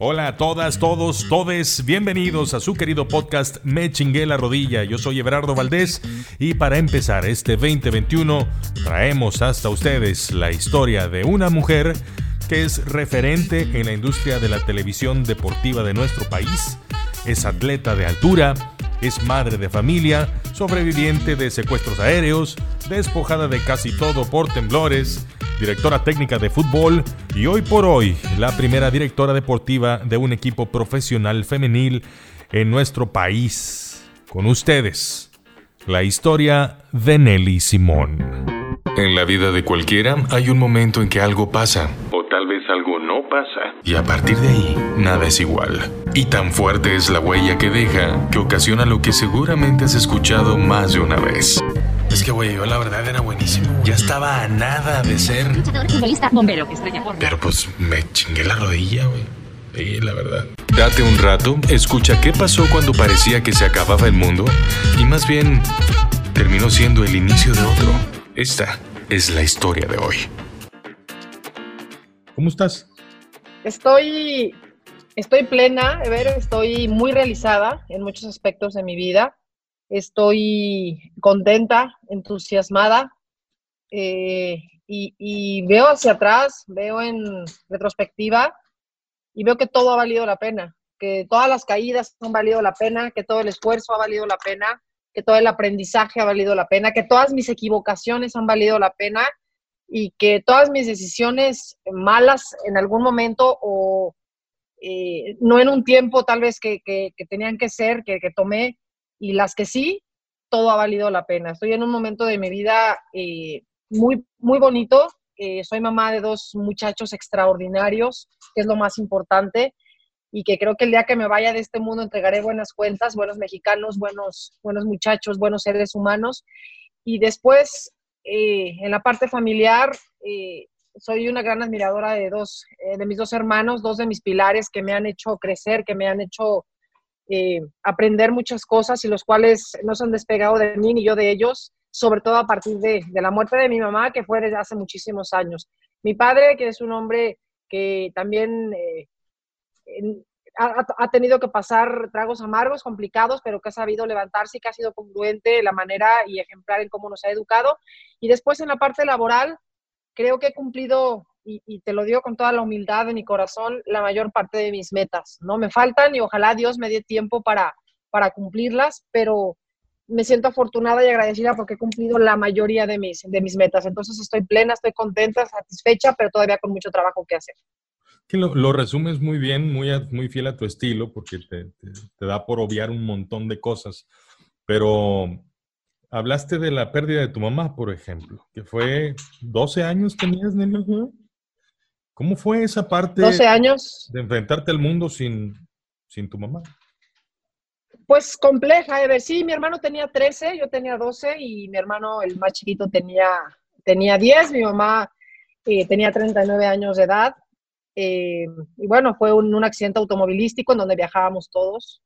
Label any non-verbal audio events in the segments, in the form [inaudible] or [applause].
Hola a todas, todos, todes, bienvenidos a su querido podcast Me chingué la rodilla. Yo soy Everardo Valdés y para empezar este 2021 traemos hasta ustedes la historia de una mujer que es referente en la industria de la televisión deportiva de nuestro país, es atleta de altura, es madre de familia, sobreviviente de secuestros aéreos, despojada de casi todo por temblores, directora técnica de fútbol y hoy por hoy la primera directora deportiva de un equipo profesional femenil en nuestro país. Con ustedes, la historia de Nelly Simón. En la vida de cualquiera hay un momento en que algo pasa. O tal vez algo no pasa. Y a partir de ahí, nada es igual. Y tan fuerte es la huella que deja que ocasiona lo que seguramente has escuchado más de una vez. Es que, güey, yo la verdad era buenísimo. Ya estaba a nada de ser. bombero, estrella Pero pues me chingué la rodilla, güey. Sí, la verdad. Date un rato, escucha qué pasó cuando parecía que se acababa el mundo y más bien terminó siendo el inicio de otro. Esta es la historia de hoy. ¿Cómo estás? Estoy, estoy plena, ver, estoy muy realizada en muchos aspectos de mi vida. Estoy contenta, entusiasmada eh, y, veo hacia atrás, veo en retrospectiva y veo que todo ha valido la pena, que todas las caídas han valido la pena, que todo el esfuerzo ha valido la pena, que todo el aprendizaje ha valido la pena, que todas mis equivocaciones han valido la pena y que todas mis decisiones malas en algún momento o eh, no en un tiempo tal vez que, tenían que ser, que, que tomé, y las que sí, todo ha valido la pena. Estoy en un momento de mi vida eh, muy, muy bonito. Eh, soy mamá de dos muchachos extraordinarios, que es lo más importante, y que creo que el día que me vaya de este mundo entregaré buenas cuentas, buenos mexicanos, buenos, buenos muchachos, buenos seres humanos. Y después, eh, en la parte familiar, soy una gran admiradora de dos, de mis dos hermanos, dos de mis pilares que me han hecho crecer, que me han hecho eh, aprender muchas cosas y los cuales no se han despegado de mí ni yo de ellos, sobre todo a partir de, la muerte de mi mamá, que fue desde hace muchísimos años. Mi padre, que es un hombre que también ha, tenido que pasar tragos amargos, complicados, pero que ha sabido levantarse y que ha sido congruente la manera y ejemplar en cómo nos ha educado. Y después en la parte laboral, creo que he cumplido y, te lo digo con toda la humildad de mi corazón, la mayor parte de mis metas. No me faltan y ojalá Dios me dé tiempo para, para cumplirlas, pero me siento afortunada y agradecida porque he cumplido la mayoría de mis, de mis metas. Entonces estoy plena, estoy contenta, satisfecha, pero todavía con mucho trabajo que hacer. Que lo, resumes muy bien, muy, muy fiel a tu estilo, porque te, te, da por obviar un montón de cosas. Pero hablaste de la pérdida de tu mamá, por ejemplo, que fue 12 años tenías, nena. ¿Cómo fue esa parte 12 años. de enfrentarte al mundo sin, sin tu mamá? Pues compleja, Ever. Sí, mi hermano tenía 13, yo tenía 12 y mi hermano, el más chiquito, tenía, tenía 10. Mi mamá eh, tenía 39 años de edad. Eh, y bueno, fue un, un, accidente automovilístico en donde viajábamos todos.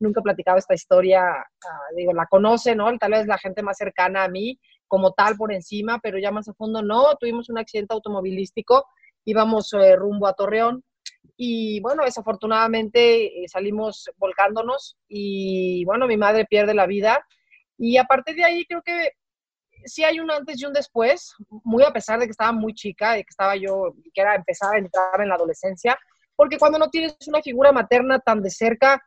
Nunca he platicado esta historia, ah, digo, la conoce, ¿no? Tal vez la gente más cercana a mí, como tal, por encima, pero ya más a fondo no. Tuvimos un accidente automovilístico íbamos eh, rumbo a Torreón y bueno, desafortunadamente eh, salimos volcándonos y bueno, mi madre pierde la vida y a partir de ahí creo que sí hay un antes y un después, muy a pesar de que estaba muy chica, de que estaba yo, que era empezar a entrar en la adolescencia, porque cuando no tienes una figura materna tan de cerca,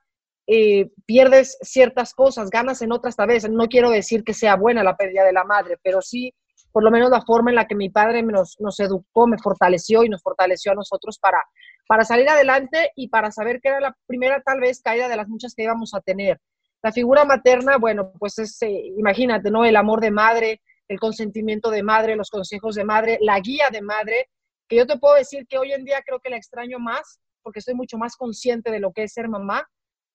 eh, pierdes ciertas cosas, ganas en otras tal vez. No quiero decir que sea buena la pérdida de la madre, pero sí por lo menos la forma en la que mi padre nos, nos educó, me fortaleció y nos fortaleció a nosotros para, para salir adelante y para saber que era la primera tal vez caída de las muchas que íbamos a tener. La figura materna, bueno, pues es, eh, imagínate, ¿no? El amor de madre, el consentimiento de madre, los consejos de madre, la guía de madre, que yo te puedo decir que hoy en día creo que la extraño más porque estoy mucho más consciente de lo que es ser mamá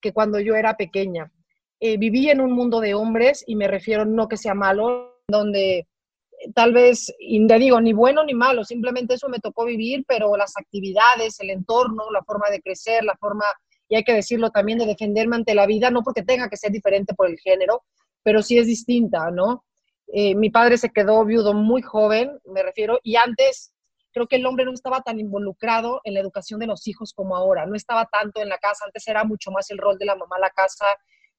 que cuando yo era pequeña. Eh, viví en un mundo de hombres y me refiero no que sea malo, donde tal vez, y te digo, ni bueno ni malo, simplemente eso me tocó vivir, pero las actividades, el entorno, la forma de crecer, la forma, y hay que decirlo también, de defenderme ante la vida, no porque tenga que ser diferente por el género, pero sí es distinta, ¿no? Eh, mi padre se quedó viudo muy joven, me refiero, y antes creo que el hombre no estaba tan involucrado en la educación de los hijos como ahora, no estaba tanto en la casa, antes era mucho más el rol de la mamá la casa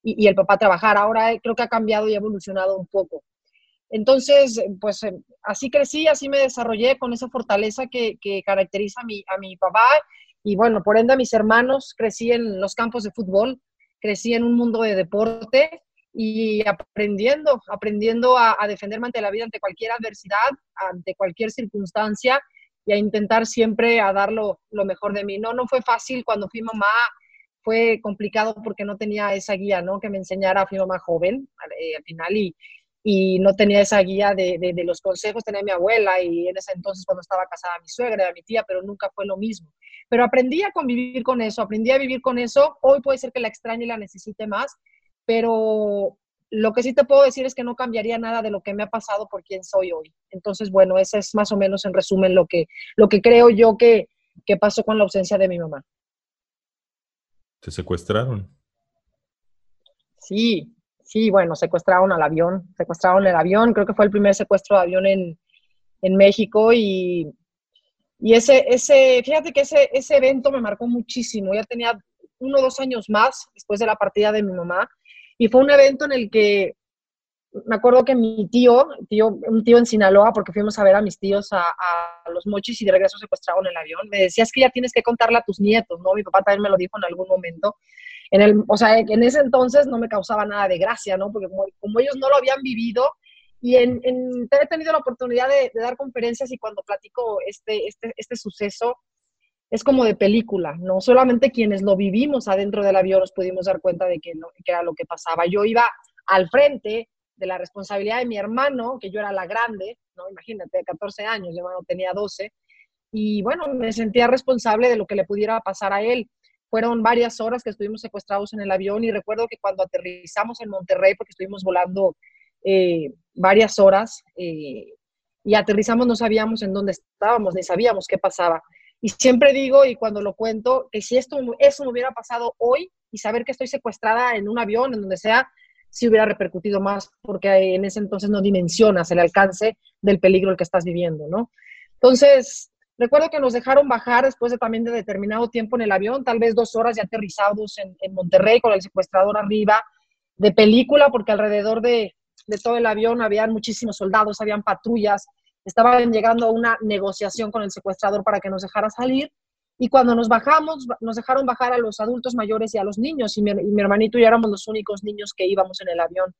y, el papá trabajar, ahora creo que ha cambiado y ha evolucionado un poco. Entonces, pues eh, así crecí, así me desarrollé con esa fortaleza que, caracteriza a mi, a mi papá y bueno, por ende a mis hermanos, crecí en los campos de fútbol, crecí en un mundo de deporte y aprendiendo, aprendiendo a, defenderme ante la vida, ante cualquier adversidad, ante cualquier circunstancia y a intentar siempre a dar lo, mejor de mí. No, no fue fácil cuando fui mamá, fue complicado porque no tenía esa guía, ¿no? Que me enseñara, fui mamá joven eh, al final y, y no tenía esa guía de, de, los consejos, tenía mi abuela y en ese entonces cuando estaba casada mi suegra, mi tía, pero nunca fue lo mismo. Pero aprendí a convivir con eso, aprendí a vivir con eso. Hoy puede ser que la extrañe y la necesite más, pero lo que sí te puedo decir es que no cambiaría nada de lo que me ha pasado por quien soy hoy. Entonces, bueno, ese es más o menos en resumen lo que, lo que creo yo que, que pasó con la ausencia de mi mamá. ¿Te secuestraron? Sí, sí, bueno, secuestraron al avión, secuestraron el avión, creo que fue el primer secuestro de avión en, en México y, y, ese, ese, fíjate que ese, ese evento me marcó muchísimo, ya tenía uno o dos años más después de la partida de mi mamá y fue un evento en el que me acuerdo que mi tío, tío, un tío en Sinaloa, porque fuimos a ver a mis tíos a, los mochis y de regreso secuestraron el avión, me decía, es que ya tienes que contarle a tus nietos, ¿no? Mi papá también me lo dijo en algún momento. En el, o sea, en ese entonces no me causaba nada de gracia, ¿no? Porque como, ellos no lo habían vivido, y en, he tenido la oportunidad de, dar conferencias y cuando platico este, este, este suceso, es como de película, no solamente quienes lo vivimos adentro del avión nos pudimos dar cuenta de que, no, que era lo que pasaba. Yo iba al frente de la responsabilidad de mi hermano, que yo era la grande, ¿no? Imagínate, de 14 años, mi hermano tenía 12, y bueno, me sentía responsable de lo que le pudiera pasar a él. Fueron varias horas que estuvimos secuestrados en el avión y recuerdo que cuando aterrizamos en Monterrey, porque estuvimos volando eh, varias horas eh, y aterrizamos, no sabíamos en dónde estábamos, ni sabíamos qué pasaba. Y siempre digo, y cuando lo cuento, que si esto, eso me hubiera pasado hoy y saber que estoy secuestrada en un avión, en donde sea, sí hubiera repercutido más, porque en ese entonces no dimensionas el alcance del peligro el que estás viviendo, ¿no? Entonces, recuerdo que nos dejaron bajar después de también de determinado tiempo en el avión, tal vez dos horas ya aterrizados en, en Monterrey con el secuestrador arriba, de película, porque alrededor de, de todo el avión habían muchísimos soldados, habían patrullas, estaban llegando a una negociación con el secuestrador para que nos dejara salir. Y cuando nos bajamos, nos dejaron bajar a los adultos mayores y a los niños, y mi, hermanito y yo éramos los únicos niños que íbamos en el avión.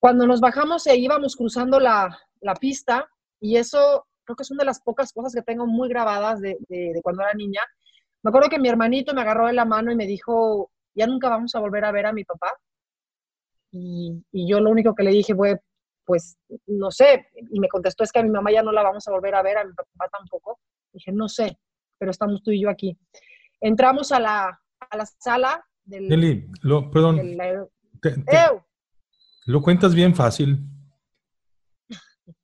Cuando nos bajamos e íbamos cruzando la, la pista, y eso creo que es una de las pocas cosas que tengo muy grabadas de, de, cuando era niña. Me acuerdo que mi hermanito me agarró de la mano y me dijo, ya nunca vamos a volver a ver a mi papá. Y, y yo lo único que le dije fue, pues no sé, y me contestó es que a mi mamá ya no la vamos a volver a ver, a mi papá tampoco. Dije, no sé, pero estamos tú y yo aquí. Entramos a la, a la sala del... Eli, lo, perdón. lo cuentas bien fácil. [laughs]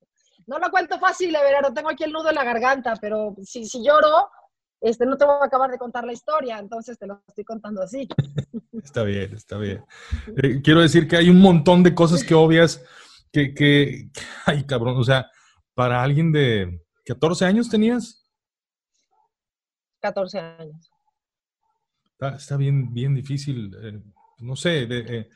No lo cuento fácil, no tengo aquí el nudo en la garganta, pero si, si lloro, este, no te voy a acabar de contar la historia, entonces te lo estoy contando así. [laughs] está bien, está bien. Eh, quiero decir que hay un montón de cosas que obvias que, que, [laughs] ay, cabrón, o sea, para alguien de 14 años tenías. 14 años. Está, bien, bien difícil, eh, no sé, eh,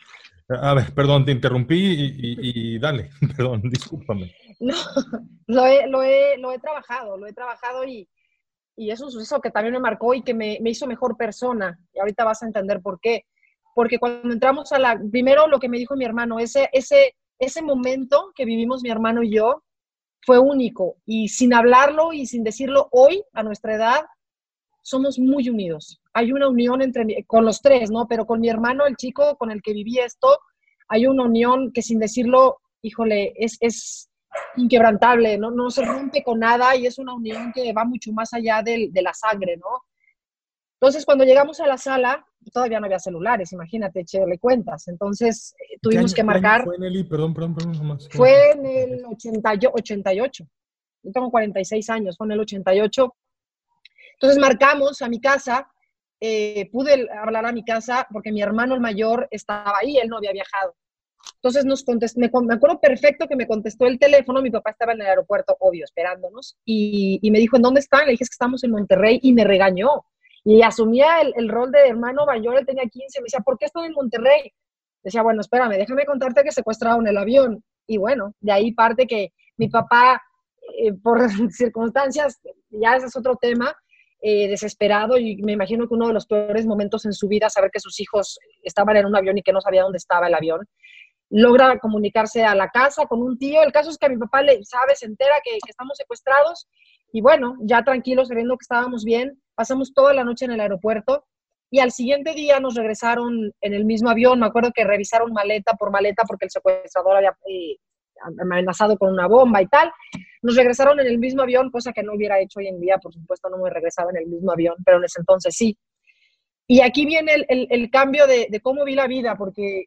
a ver, perdón, te interrumpí y, dale, [laughs] perdón, discúlpame. No, [laughs] lo he, lo he, lo he trabajado, lo he trabajado y, y es un suceso que también me marcó y que me, me, hizo mejor persona. Y ahorita vas a entender por qué. Porque cuando entramos a la, primero lo que me dijo mi hermano, ese, ese, ese momento que vivimos mi hermano y yo fue único y sin hablarlo y sin decirlo hoy, a nuestra edad, somos muy unidos. Hay una unión entre con los tres, ¿no? Pero con mi hermano, el chico con el que viví esto, hay una unión que sin decirlo, híjole, es, es inquebrantable, ¿no? No se rompe con nada y es una unión que va mucho más allá de la sangre, ¿no? Entonces, cuando llegamos a la sala, todavía no había celulares, imagínate, le cuentas. Entonces, eh, tuvimos que marcar. Fue en el, perdón, perdón, perdón, Fue en el 88. Yo tengo 46 años, fue en el 88. Entonces, marcamos a mi casa. Eh, pude hablar a mi casa porque mi hermano el mayor estaba ahí, él no había viajado. Entonces nos contestó, me, acuerdo perfecto que me contestó el teléfono, mi papá estaba en el aeropuerto, obvio, esperándonos, y, me dijo, ¿en dónde están? Le dije, es que estamos en Monterrey, y me regañó. Y asumía el, rol de hermano mayor, él tenía 15, me decía, ¿por qué estoy en Monterrey? Decía, bueno, espérame, déjame contarte que secuestraron el avión. Y bueno, de ahí parte que mi papá, eh, por [laughs] circunstancias, ya ese es otro tema, eh, desesperado y me imagino que uno de los peores momentos en su vida, saber que sus hijos estaban en un avión y que no sabía dónde estaba el avión logra comunicarse a la casa con un tío. El caso es que mi papá le sabe, se entera que, estamos secuestrados y bueno, ya tranquilos, sabiendo que estábamos bien, pasamos toda la noche en el aeropuerto y al siguiente día nos regresaron en el mismo avión. Me acuerdo que revisaron maleta por maleta porque el secuestrador había eh, amenazado con una bomba y tal. Nos regresaron en el mismo avión, cosa que no hubiera hecho hoy en día, por supuesto no me regresaba en el mismo avión, pero en ese entonces sí. Y aquí viene el, cambio de, de, cómo vi la vida, porque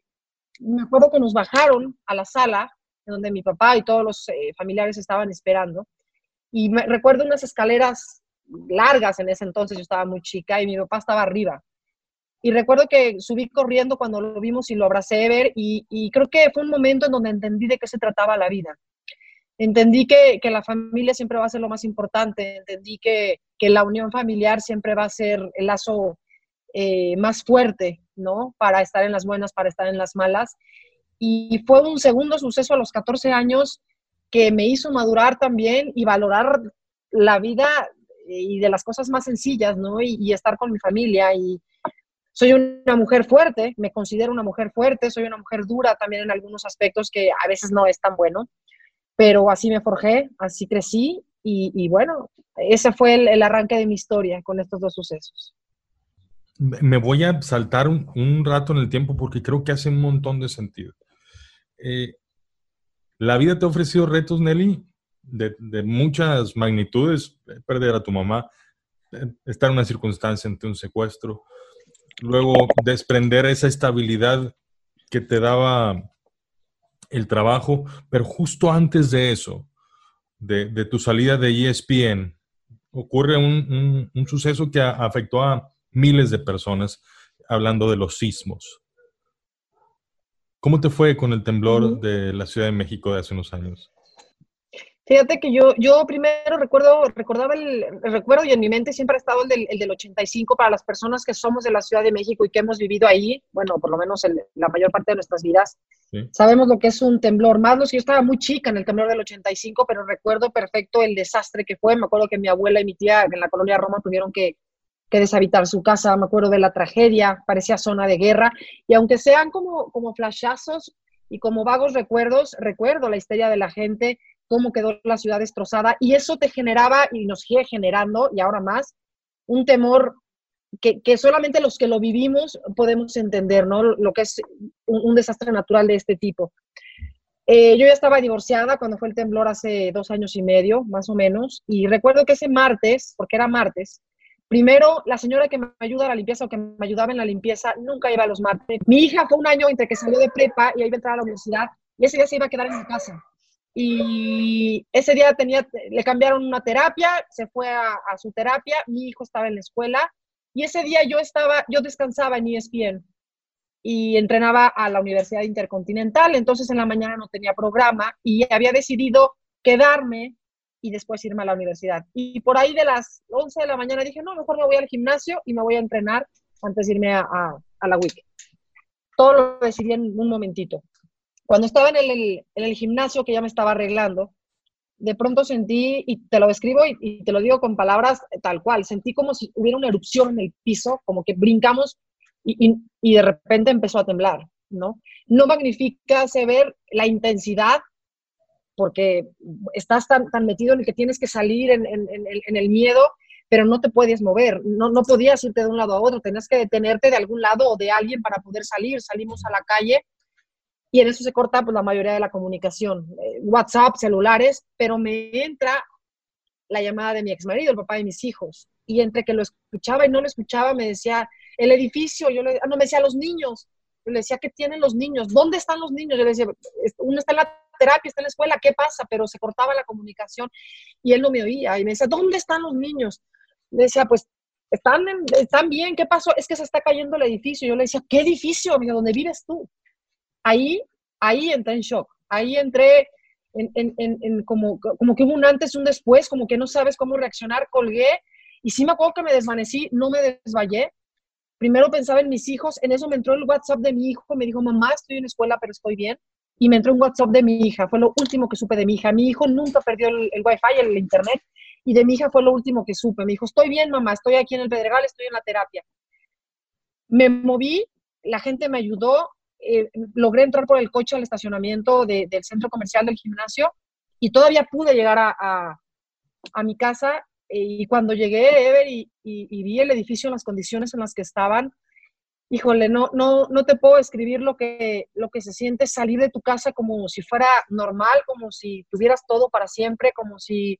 me acuerdo que nos bajaron a la sala donde mi papá y todos los eh, familiares estaban esperando. Y me, recuerdo unas escaleras largas en ese entonces, yo estaba muy chica y mi papá estaba arriba. Y recuerdo que subí corriendo cuando lo vimos y lo abracé ver y, creo que fue un momento en donde entendí de qué se trataba la vida. Entendí que, la familia siempre va a ser lo más importante, entendí que, la unión familiar siempre va a ser el lazo eh, más fuerte ¿no? Para estar en las buenas, para estar en las malas. Y fue un segundo suceso a los 14 años que me hizo madurar también y valorar la vida y de las cosas más sencillas, ¿no? Y, estar con mi familia. Y soy una mujer fuerte, me considero una mujer fuerte, soy una mujer dura también en algunos aspectos que a veces no es tan bueno, pero así me forjé, así crecí y, bueno, ese fue el arranque de mi historia con estos dos sucesos. Me voy a saltar un, rato en el tiempo porque creo que hace un montón de sentido. Eh, la vida te ha ofrecido retos, Nelly, de, muchas magnitudes. Perder a tu mamá, estar en una circunstancia ante un secuestro, luego desprender esa estabilidad que te daba el trabajo, pero justo antes de eso, de, tu salida de ESPN, ocurre un, un suceso que afectó a miles de personas hablando de los sismos. ¿Cómo te fue con el temblor de la Ciudad de México de hace unos años? Fíjate que yo, yo primero recuerdo, recordaba el, recuerdo y en mi mente siempre ha estado el del, el del, 85 para las personas que somos de la Ciudad de México y que hemos vivido ahí, bueno, por lo menos la mayor parte de nuestras vidas. Sabemos lo que es un temblor. Más los yo estaba muy chica en el temblor del 85, pero recuerdo perfecto el desastre que fue. Me acuerdo que mi abuela y mi tía en la colonia Roma tuvieron que, que deshabitar su casa, me acuerdo de la tragedia, parecía zona de guerra, y aunque sean como, como flashazos y como vagos recuerdos, recuerdo la histeria de la gente, cómo quedó la ciudad destrozada, y eso te generaba y nos sigue generando, y ahora más, un temor que, que solamente los que lo vivimos podemos entender, ¿no? Lo que es un, desastre natural de este tipo. Eh, yo ya estaba divorciada cuando fue el temblor hace dos años y medio, más o menos, y recuerdo que ese martes, porque era martes, Primero, la señora que me ayuda a la limpieza o que me ayudaba en la limpieza nunca iba a los martes. Mi hija fue un año entre que salió de prepa y iba a entrar a la universidad y ese día se iba a quedar en mi casa. Y ese día tenía, le cambiaron una terapia, se fue a, su terapia, mi hijo estaba en la escuela y ese día yo estaba, yo descansaba en ESPN y entrenaba a la Universidad Intercontinental, entonces en la mañana no tenía programa y había decidido quedarme y después irme a la universidad. Y por ahí de las 11 de la mañana dije, no, mejor me voy al gimnasio y me voy a entrenar antes de irme a, a, la WIC. Todo lo decidí en un momentito. Cuando estaba en el, en el, gimnasio, que ya me estaba arreglando, de pronto sentí, y te lo describo y, te lo digo con palabras tal cual, sentí como si hubiera una erupción en el piso, como que brincamos y, y, y de repente empezó a temblar, ¿no? No magnifica se ver la intensidad porque estás tan, tan metido en el que tienes que salir en, el miedo, pero no te puedes mover, no, no podías irte de un lado a otro, tenías que detenerte de algún lado o de alguien para poder salir, salimos a la calle y en eso se corta pues, la mayoría de la comunicación, eh, WhatsApp, celulares, pero me entra la llamada de mi ex marido, el papá de mis hijos, y entre que lo escuchaba y no lo escuchaba, me decía, el edificio, yo le, ah, no, me decía, los niños, yo le decía, ¿qué tienen los niños? ¿Dónde están los niños? Yo le decía, uno está en la terapia, está en la escuela, ¿qué pasa? Pero se cortaba la comunicación y él no me oía y me decía, ¿dónde están los niños? Le decía, pues están, están bien, ¿qué pasó? Es que se está cayendo el edificio. Yo le decía, ¿qué edificio, amigo? ¿Dónde vives tú? Ahí ahí entré en shock, ahí entré en, en, en, como, como que hubo un antes, un después, como que no sabes cómo reaccionar, colgué y sí me acuerdo que me desvanecí, no me desvallé. Primero pensaba en mis hijos, en eso me entró el WhatsApp de mi hijo, me dijo, mamá, estoy en escuela, pero estoy bien. Y me entró un WhatsApp de mi hija, fue lo último que supe de mi hija. Mi hijo nunca perdió el, el Wi-Fi, el internet, y de mi hija fue lo último que supe. Me dijo, estoy bien, mamá, estoy aquí en el Pedregal, estoy en la terapia. Me moví, la gente me ayudó, eh, logré entrar por el coche al estacionamiento del centro comercial del gimnasio y todavía pude llegar a, mi casa. Y cuando llegué, Ever, y, y, vi el edificio en las condiciones en las que estaban, híjole, no, no, no te puedo escribir lo que, lo que se siente salir de tu casa como si fuera normal, como si tuvieras todo para siempre, como si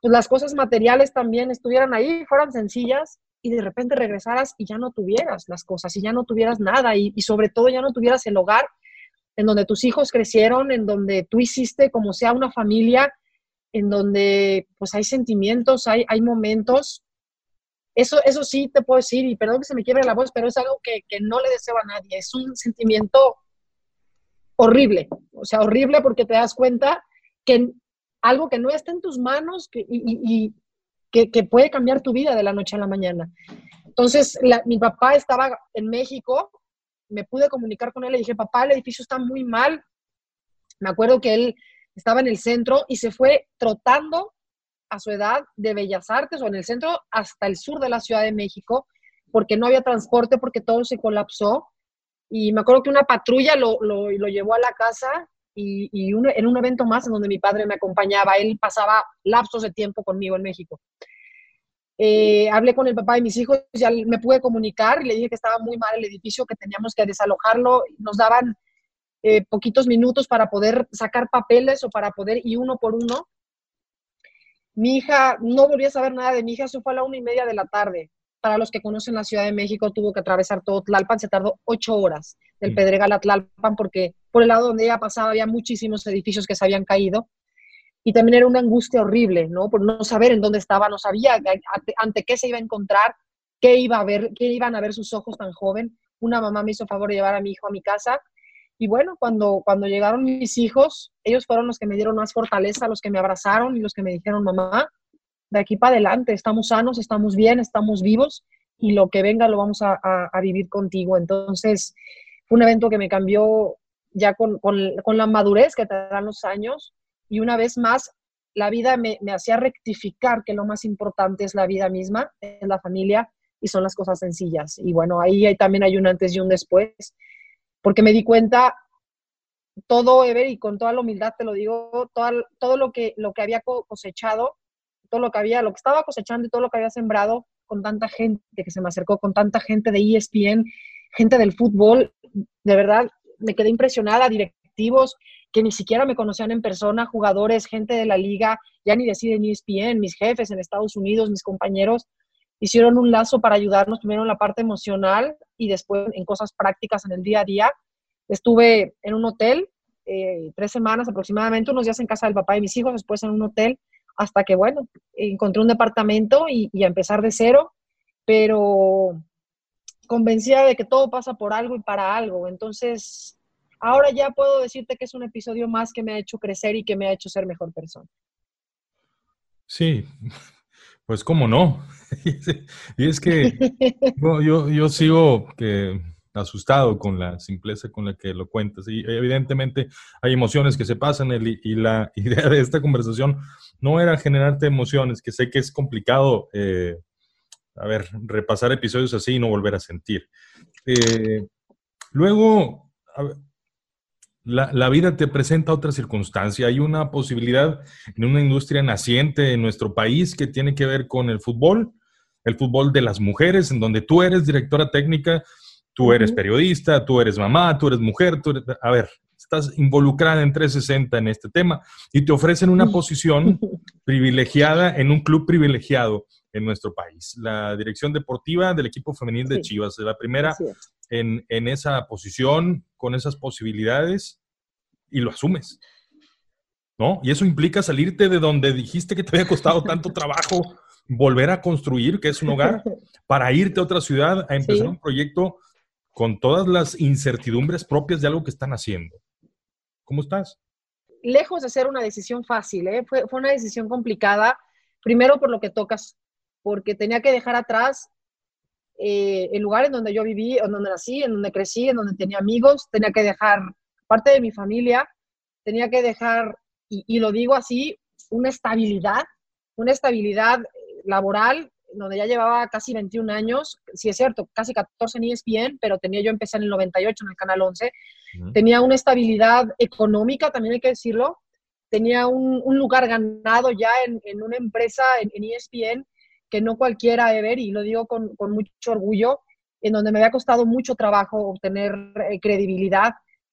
pues, las cosas materiales también estuvieran ahí, fueran sencillas y de repente regresaras y ya no tuvieras las cosas y ya no tuvieras nada y, sobre todo ya no tuvieras el hogar en donde tus hijos crecieron, en donde tú hiciste como sea una familia, en donde pues hay sentimientos, hay, hay momentos. Eso, eso sí te puedo decir, y perdón que se me quiebre la voz, pero es algo que, que no le deseo a nadie. Es un sentimiento horrible, o sea, horrible porque te das cuenta que algo que no está en tus manos que, y, que, puede cambiar tu vida de la noche a la mañana. Entonces, mi papá estaba en México, me pude comunicar con él, le dije, papá, el edificio está muy mal. Me acuerdo que él estaba en el centro y se fue trotando a su edad de Bellas Artes o en el centro hasta el sur de la Ciudad de México, porque no había transporte, porque todo se colapsó. Y me acuerdo que una patrulla lo, lo, llevó a la casa y, y en un evento más en donde mi padre me acompañaba, él pasaba lapsos de tiempo conmigo en México. Eh, hablé con el papá de mis hijos, ya me pude comunicar y le dije que estaba muy mal el edificio, que teníamos que desalojarlo. Nos daban eh, poquitos minutos para poder sacar papeles o para poder ir uno por uno. Mi hija, no volví a saber nada de mi hija, eso fue a la una y media de la tarde para los que conocen la Ciudad de México, tuvo que atravesar todo Tlalpan, se tardó ocho horas del. Pedregal a Tlalpan porque por el lado donde ella pasaba había muchísimos edificios que se habían caído y también era una angustia horrible, ¿no? Por no saber en dónde estaba, no sabía ante, qué se iba a encontrar, qué iba a ver, qué iban a ver sus ojos tan joven. Una mamá me hizo favor de llevar a mi hijo a mi casa y bueno, cuando, cuando llegaron mis hijos, ellos fueron los que me dieron más fortaleza, los que me abrazaron y los que me dijeron, mamá, de aquí para adelante, estamos sanos, estamos bien, estamos vivos y lo que venga lo vamos a, vivir contigo. Entonces, fue un evento que me cambió ya con, la madurez que te dan los años y una vez más, la vida me, hacía rectificar que lo más importante es la vida misma, es la familia y son las cosas sencillas. Y bueno, ahí también hay un antes y un después, porque me di cuenta todo, Ever, y con toda la humildad te lo digo, todo, todo lo, que, lo que había cosechado todo lo que había, lo que estaba cosechando y todo lo que había sembrado con tanta gente que se me acercó, con tanta gente de ESPN, gente del fútbol, de verdad me quedé impresionada, directivos que ni siquiera me conocían en persona, jugadores, gente de la liga, ya ni deciden ESPN, mis jefes en Estados Unidos, mis compañeros, hicieron un lazo para ayudarnos en la parte emocional y después en cosas prácticas en el día a día. Estuve en un hotel eh, tres semanas aproximadamente, unos días en casa del papá de mis hijos, después en un hotel hasta que, bueno, encontré un departamento y, a empezar de cero, pero convencida de que todo pasa por algo y para algo. Entonces, ahora ya puedo decirte que es un episodio más que me ha hecho crecer y que me ha hecho ser mejor persona. Sí, pues cómo no. [laughs] y es que [laughs] yo, yo sigo que asustado con la simpleza con la que lo cuentas. Y evidentemente hay emociones que se pasan y la [laughs] idea de esta conversación no era generarte emociones, que sé que es complicado, eh, a ver, repasar episodios así y no volver a sentir. Eh, luego, la, la, vida te presenta otra circunstancia. Hay una posibilidad en una industria naciente en nuestro país que tiene que ver con el fútbol, el fútbol de las mujeres, en donde tú eres directora técnica Tú eres periodista, tú eres mamá, tú eres mujer, tú eres, a ver, estás involucrada en 360 en este tema y te ofrecen una posición [laughs] privilegiada en un club privilegiado en nuestro país. La dirección deportiva del equipo femenil de Chivas, la primera en, en esa posición, con esas posibilidades, y lo asumes. ¿No? Y eso implica salirte de donde dijiste que te había costado tanto [laughs] trabajo volver a construir, que es un hogar, para irte a otra ciudad a empezar un proyecto con todas las incertidumbres propias de algo que están haciendo. ¿Cómo estás? Lejos de ser una decisión fácil, ¿eh? fue, fue una decisión complicada, primero por lo que tocas, porque tenía que dejar atrás eh, el lugar en donde yo viví, en donde nací, en donde crecí, en donde tenía amigos, tenía que dejar parte de mi familia, tenía que dejar, y, lo digo así, una estabilidad, una estabilidad laboral, donde ya llevaba casi 21 años, sí es cierto, casi 14 en ESPN, pero tenía yo empecé en el 98 en el Canal 11, tenía una estabilidad económica, también hay que decirlo, tenía un, lugar ganado ya en, una empresa en, en ESPN que no cualquiera de ver, y lo digo con, mucho orgullo, en donde me había costado mucho trabajo obtener eh, credibilidad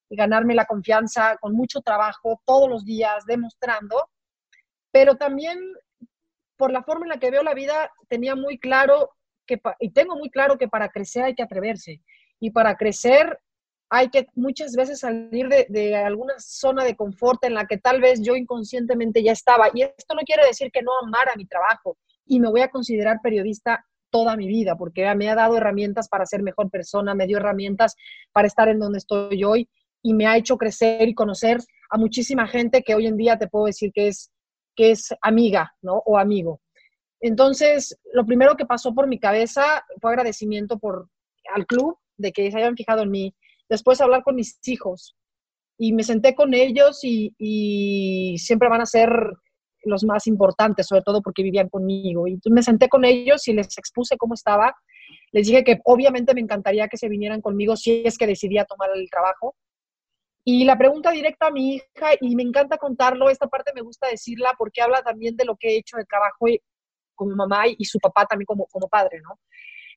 y ganarme la confianza con mucho trabajo todos los días, demostrando, pero también por la forma en la que veo la vida, tenía muy claro que, y tengo muy claro que para crecer hay que atreverse, y para crecer hay que muchas veces salir de, de, alguna zona de confort en la que tal vez yo inconscientemente ya estaba. Y esto no quiere decir que no amara mi trabajo, y me voy a considerar periodista toda mi vida, porque me ha dado herramientas para ser mejor persona, me dio herramientas para estar en donde estoy hoy y me ha hecho crecer y conocer a muchísima gente que hoy en día te puedo decir que es, que es amiga, ¿no? O amigo. Entonces, lo primero que pasó por mi cabeza fue agradecimiento por, al club de que se hayan fijado en mí. Después hablar con mis hijos y me senté con ellos y, y siempre van a ser los más importantes, sobre todo porque vivían conmigo. Y me senté con ellos y les expuse cómo estaba. Les dije que obviamente me encantaría que se vinieran conmigo si es que decidía tomar el trabajo. Y la pregunta directa a mi hija, y me encanta contarlo, esta parte me gusta decirla porque habla también de lo que he hecho de trabajo con mi mamá y su papá también como, como padre, ¿no?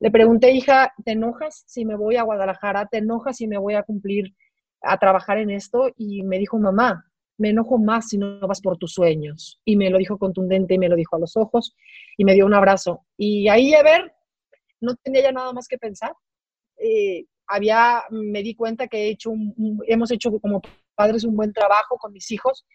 Le pregunté, hija, ¿te enojas si me voy a Guadalajara? ¿Te enojas si me voy a cumplir a trabajar en esto? Y me dijo, mamá, me enojo más si no vas por tus sueños. Y me lo dijo contundente y me lo dijo a los ojos y me dio un abrazo. Y ahí, a ver, no tenía ya nada más que pensar. Eh, había, me di cuenta que he hecho hemos hecho como padres un buen trabajo con mis hijos.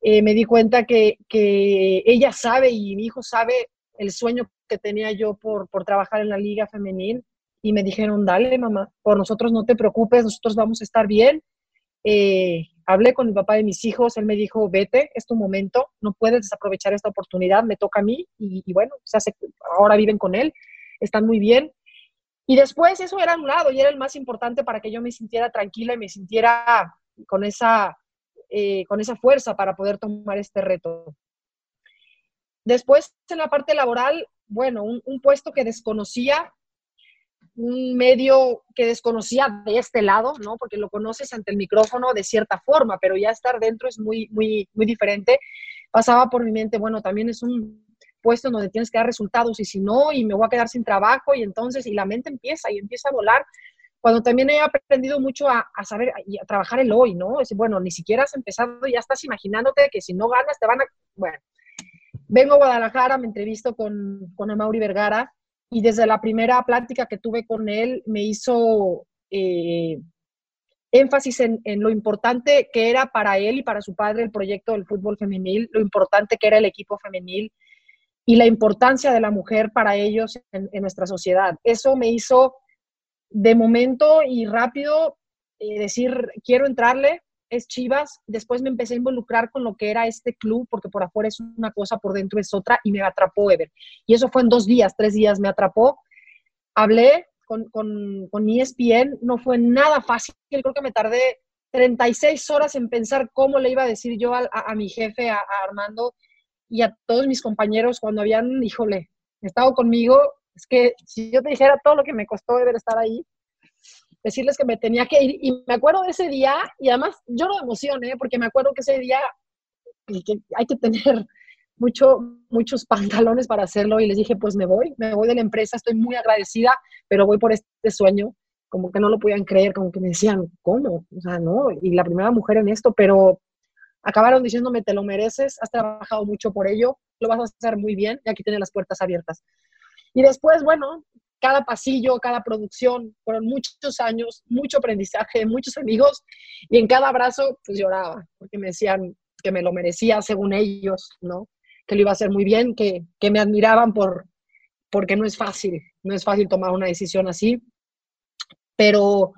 Eh, me di cuenta que, que, ella sabe y mi hijo sabe el sueño que tenía yo por, por trabajar en la liga femenil. Y me dijeron, dale, mamá, por nosotros no te preocupes, nosotros vamos a estar bien. Eh, hablé con el papá de mis hijos, él me dijo, vete, es tu momento, no puedes desaprovechar esta oportunidad, me toca a mí y, bueno, ahora viven con él, están muy bien. Y después eso era un lado y era el más importante para que yo me sintiera tranquila y me sintiera con esa, eh, con esa fuerza para poder tomar este reto. Después, en la parte laboral, bueno, un puesto que desconocía, un medio que desconocía de este lado, ¿no? Porque lo conoces ante el micrófono de cierta forma, pero ya estar dentro es muy, muy, muy diferente. Pasaba por mi mente, bueno, también es un puesto donde tienes que dar resultados y si no, y me voy a quedar sin trabajo y entonces, y la mente empieza y empieza a volar. Cuando también he aprendido mucho a, saber y a trabajar el hoy, ¿no? Es, bueno, ni siquiera has empezado, ya estás imaginándote que si no ganas te van a... Bueno, vengo a Guadalajara, me entrevisto con, con Amaury Vergara, y desde la primera plática que tuve con él me hizo eh, énfasis en, lo importante que era para él y para su padre el proyecto del fútbol femenil, lo importante que era el equipo femenil y la importancia de la mujer para ellos en, nuestra sociedad. Eso me hizo de momento y rápido eh, decir, quiero entrarle, es Chivas, después me empecé a involucrar con lo que era este club, porque por afuera es una cosa, por dentro es otra, y me atrapó Ever. Y eso fue en dos días, tres días me atrapó. Hablé con, con, con ESPN, no fue nada fácil, creo que me tardé 36 horas en pensar cómo le iba a decir yo a, a, mi jefe, a, Armando y a todos mis compañeros cuando habían, híjole, estado conmigo, es que si yo te dijera todo lo que me costó Ever estar ahí, decirles que me tenía que ir. Y me acuerdo de ese día, y además yo no me emocioné, porque me acuerdo que ese día que hay que tener mucho, muchos pantalones para hacerlo y les dije, pues me voy, me voy de la empresa, estoy muy agradecida, pero voy por este sueño, como que no lo podían creer, como que me decían, ¿cómo? O sea, no, y la primera mujer en esto, pero acabaron diciéndome, te lo mereces, has trabajado mucho por ello, lo vas a hacer muy bien y aquí tienes las puertas abiertas. Y después, bueno, cada pasillo, cada producción, fueron muchos años, mucho aprendizaje, muchos amigos, y en cada abrazo pues lloraba, porque me decían que me lo merecía según ellos, ¿no? Que lo iba a hacer muy bien, que, que me admiraban por, porque no es fácil, no es fácil tomar una decisión así, pero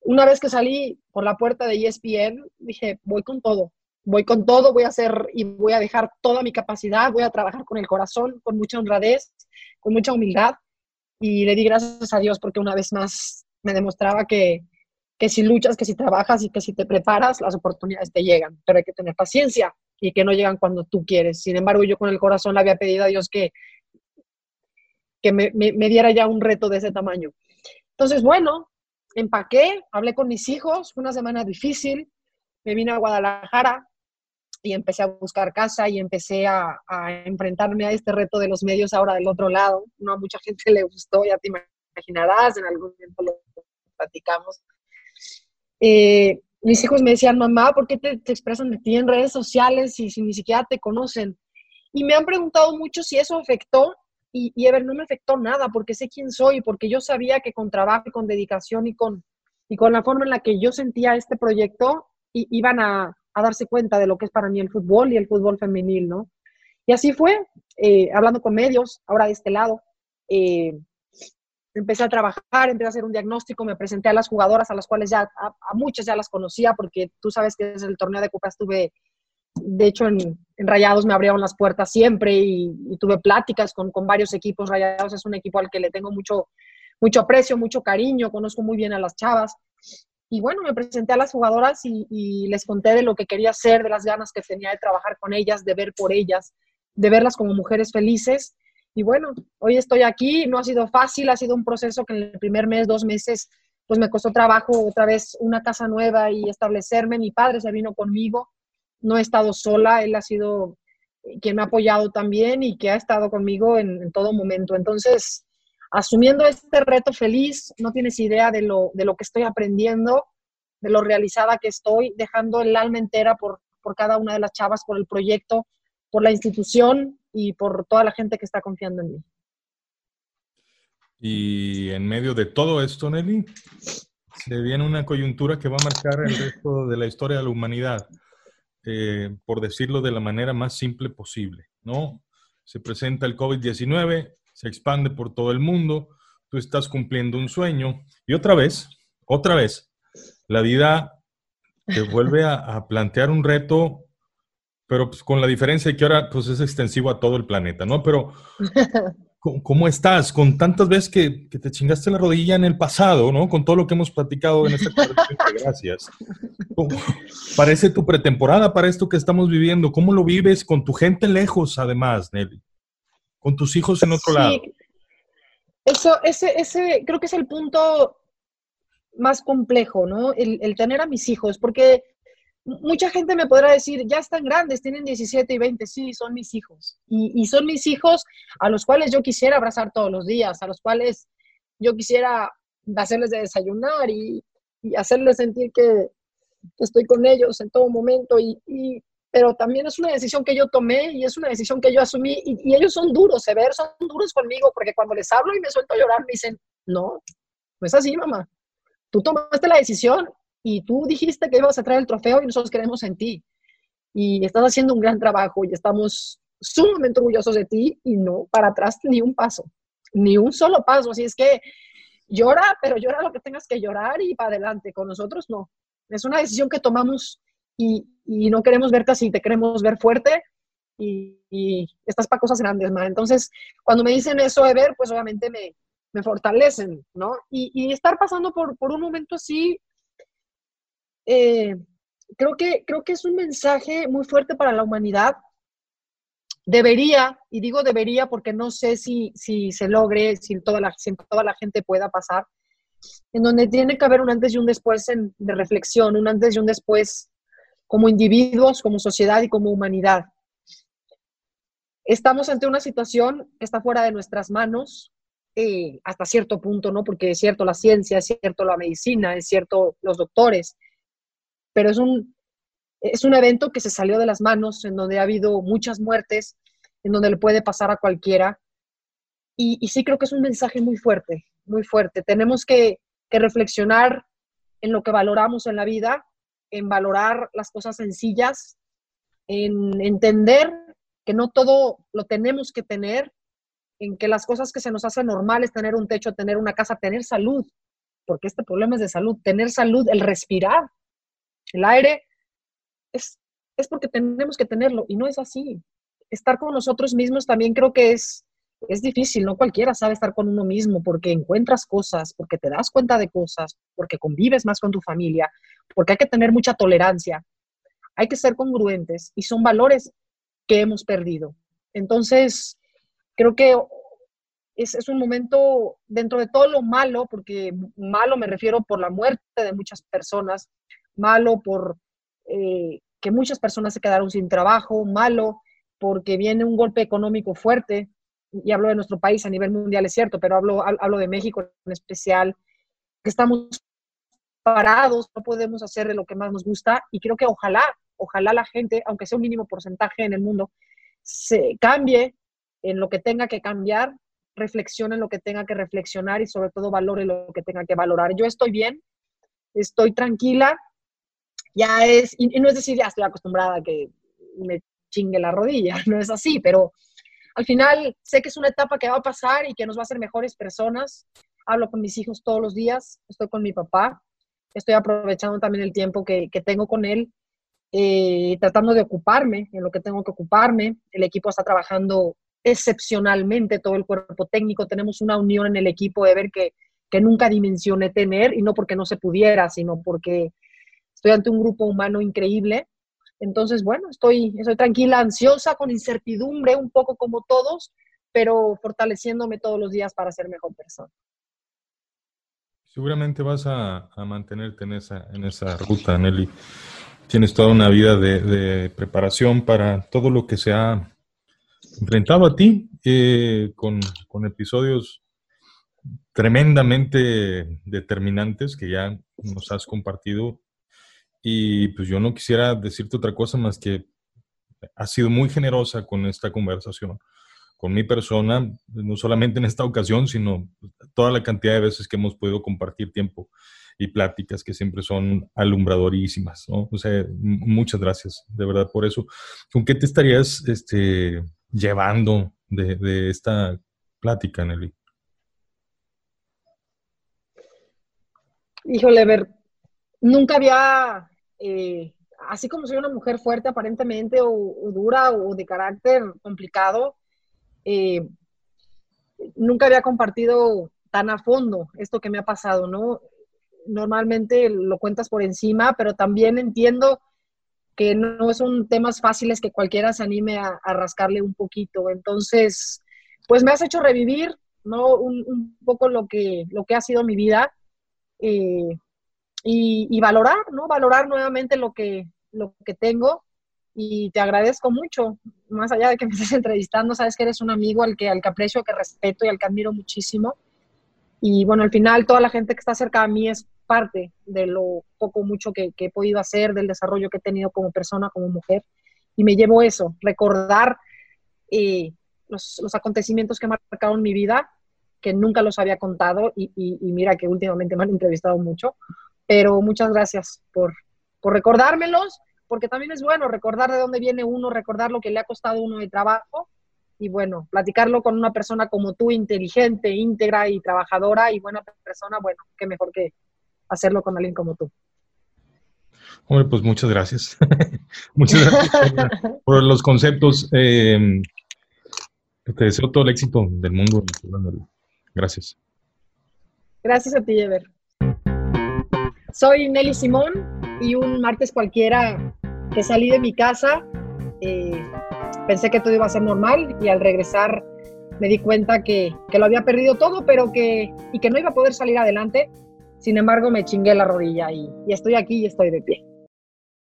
una vez que salí por la puerta de ESPN, dije, voy con todo, voy con todo, voy a hacer y voy a dejar toda mi capacidad, voy a trabajar con el corazón, con mucha honradez, con mucha humildad. Y le di gracias a Dios porque una vez más me demostraba que, que si luchas, que si trabajas y que si te preparas, las oportunidades te llegan, pero hay que tener paciencia y que no llegan cuando tú quieres. Sin embargo, yo con el corazón le había pedido a Dios que, que me, me diera ya un reto de ese tamaño. Entonces, bueno, empaqué, hablé con mis hijos, fue una semana difícil, me vine a Guadalajara y empecé a buscar casa y empecé a, enfrentarme a este reto de los medios ahora del otro lado. No a mucha [laughs] gente le gustó, ya te imaginarás, en algún tiempo lo platicamos. Eh, mis hijos me decían, mamá, ¿por qué te, expresan de ti en redes sociales y si ni siquiera te conocen? Y me han preguntado mucho si eso afectó y, y Ever, no me afectó nada porque sé quién soy, porque yo sabía que con trabajo y con dedicación y con, y con la forma en la que yo sentía este proyecto, iban a, a, darse cuenta de lo que es para mí el fútbol y el fútbol femenil, ¿no? Y así fue, eh, hablando con medios, ahora de este lado. Eh, empecé a trabajar, empecé a hacer un diagnóstico, me presenté a las jugadoras a las cuales ya, a, muchas ya las conocía, porque tú sabes que desde el torneo de Copa estuve de hecho, en, Rayados me abrieron las puertas siempre y, tuve pláticas con, varios equipos. Rayados es un equipo al que le tengo mucho, mucho aprecio, mucho cariño, conozco muy bien a las chavas. Y bueno, me presenté a las jugadoras y, les conté de lo que quería hacer, de las ganas que tenía de trabajar con ellas, de ver por ellas, de verlas como mujeres felices. Y bueno, hoy estoy aquí, no ha sido fácil, ha sido un proceso que en el primer mes, dos meses, pues me costó trabajo otra vez una casa nueva y establecerme. Mi padre se vino conmigo, no he estado sola, él ha sido quien me ha apoyado también y que ha estado conmigo en, todo momento. Entonces, asumiendo este reto feliz, no tienes idea de lo, de lo que estoy aprendiendo, de lo realizada que estoy, dejando el alma entera por, por cada una de las chavas, por el proyecto, por la institución y por toda la gente que está confiando en mí. Y en medio de todo esto, Nelly, se viene una coyuntura que va a marcar el resto de la historia de la humanidad. Eh, por decirlo de la manera más simple posible, ¿no? Se presenta el COVID-19, se expande por todo el mundo, tú estás cumpliendo un sueño y otra vez, otra vez, la vida te [laughs] vuelve a, plantear un reto, pero pues con la diferencia de que ahora pues es extensivo a todo el planeta, ¿no? Pero [laughs] ¿Cómo estás? Con tantas veces que, te chingaste la rodilla en el pasado, ¿no? Con todo lo que hemos platicado en esta [laughs] gracias. parece tu pretemporada para esto que estamos viviendo? ¿Cómo lo vives con tu gente lejos, además, Nelly? Con tus hijos en otro lado. Eso, ese, ese, creo que es el punto más complejo, ¿no? El, el tener a mis hijos, porque mucha gente me podrá decir, ya están grandes, tienen 17 y 20, sí, son mis hijos. Y, son mis hijos a los cuales yo quisiera abrazar todos los días, a los cuales yo quisiera hacerles de desayunar y, hacerles sentir que, estoy con ellos en todo momento. Y, pero también es una decisión que yo tomé y es una decisión que yo asumí. Y, ellos son duros, se ver, son duros conmigo, porque cuando les hablo y me suelto a llorar, me dicen, no, no es así, mamá. Tú tomaste la decisión y tú dijiste que ibas a traer el trofeo y nosotros queremos en ti. Y estás haciendo un gran trabajo y estamos sumamente orgullosos de ti y no para atrás ni un paso, ni un solo paso. Así es que llora, pero llora lo que tengas que llorar y para adelante. Con nosotros no. Es una decisión que tomamos y, y no queremos verte así, te queremos ver fuerte y, y estás para cosas grandes, ma. Entonces, cuando me dicen eso de ver, pues obviamente me, me fortalecen, ¿no? Y, y estar pasando por, por un momento así eh, creo, que, creo que es un mensaje muy fuerte para la humanidad. Debería, y digo debería porque no sé si, si se logre, si toda, la, si toda la gente pueda pasar, en donde tiene que haber un antes y un después de reflexión, un antes y un después como individuos, como sociedad y como humanidad. Estamos ante una situación que está fuera de nuestras manos, eh, hasta cierto punto, ¿no? Porque es cierto la ciencia, es cierto la medicina, es cierto los doctores, pero es un, es un evento que se salió de las manos, en donde ha habido muchas muertes, en donde le puede pasar a cualquiera. Y, sí creo que es un mensaje muy fuerte, muy fuerte. Tenemos que, que reflexionar en lo que valoramos en la vida, en valorar las cosas sencillas, en entender que no todo lo tenemos que tener, en que las cosas que se nos hacen normales, tener un techo, tener una casa, tener salud, porque este problema es de salud. Tener salud, el respirar, el aire, es, es porque tenemos que tenerlo y no es así. Estar con nosotros mismos también creo que es, es difícil, no cualquiera sabe estar con uno mismo porque encuentras cosas, porque te das cuenta de cosas, porque convives más con tu familia, porque hay que tener mucha tolerancia, hay que ser congruentes y son valores que hemos perdido. Entonces, creo que es, es, un momento dentro de todo lo malo, porque malo me refiero por la muerte de muchas personas, malo por eh, que muchas personas se quedaron sin trabajo, malo porque viene un golpe económico fuerte, y hablo de nuestro país a nivel mundial, es cierto, pero hablo, hablo de México en especial, que estamos parados, no podemos hacer de lo que más nos gusta, y creo que ojalá, ojalá la gente, aunque sea un mínimo porcentaje en el mundo, se cambie en lo que tenga que cambiar, reflexione en lo que tenga que reflexionar y sobre todo valore lo que tenga que valorar. Yo estoy bien, estoy tranquila, ya es, y, no es decir, ya estoy acostumbrada a que me chingue la rodilla, [laughs] no es así, pero al final sé que es una etapa que va a pasar y que nos va a hacer mejores personas. Hablo con mis hijos todos los días, estoy con mi papá, estoy aprovechando también el tiempo que, tengo con él, eh, tratando de ocuparme en lo que tengo que ocuparme. El equipo está trabajando excepcionalmente, todo el cuerpo técnico, tenemos una unión en el equipo de ver que, que nunca dimensioné tener, y no porque no se pudiera, sino porque estoy ante un grupo humano increíble. Entonces, bueno, estoy, estoy tranquila, ansiosa, con incertidumbre, un poco como todos, pero fortaleciéndome todos los días para ser mejor persona. Seguramente vas a, mantenerte en esa, en esa ruta, Nelly. Tienes toda una vida de, preparación para todo lo que se ha enfrentado a ti, eh, con, con episodios tremendamente determinantes que ya nos has compartido y pues yo no quisiera decirte otra cosa más que has sido muy generosa con esta conversación, con mi persona, no solamente en esta ocasión, sino toda la cantidad de veces que hemos podido compartir tiempo y pláticas que siempre son alumbradorísimas, ¿no? O sea, muchas gracias, de verdad, por eso. ¿Con qué te estarías este, llevando de, de esta plática, Nelly? Híjole, ver, nunca había eh, así como soy una mujer fuerte aparentemente o, dura o de carácter complicado, eh, nunca había compartido tan a fondo esto que me ha pasado, ¿no? Normalmente lo cuentas por encima, pero también entiendo que no son temas fáciles que cualquiera se anime a, rascarle un poquito. Entonces, pues me has hecho revivir, ¿no? Un, poco lo que, lo que ha sido mi vida. Eh, y, valorar, ¿no? Valorar nuevamente lo que, lo que tengo y te agradezco mucho, más allá de que me [laughs] estés entrevistando, sabes que eres un amigo al que, al que aprecio, que respeto y al que admiro muchísimo. Y bueno, al final toda la gente que está cerca de mí es parte de lo poco mucho que, he podido hacer, del desarrollo que he tenido como persona, como mujer. Y me llevo eso, recordar eh, los, los, acontecimientos que marcaron mi vida, que nunca los había contado y, y mira que últimamente me han entrevistado mucho, pero muchas gracias por, por recordármelos, porque también es bueno recordar de dónde viene uno, recordar lo que le ha costado uno de trabajo y bueno, platicarlo con una persona como tú, inteligente, íntegra y trabajadora y buena persona, bueno, qué mejor que hacerlo con alguien como tú. Hombre, pues muchas gracias. [laughs] muchas gracias por, los conceptos. Eh, te deseo todo el éxito del mundo. Gracias. Gracias a ti, Ever. Soy Nelly Simón y un martes cualquiera que salí de mi casa, eh, pensé que todo iba a ser normal y al regresar me di cuenta que, que, lo había perdido todo, pero que, y que no iba a poder salir adelante. Sin embargo, me chingué la rodilla y, y estoy aquí y estoy de pie.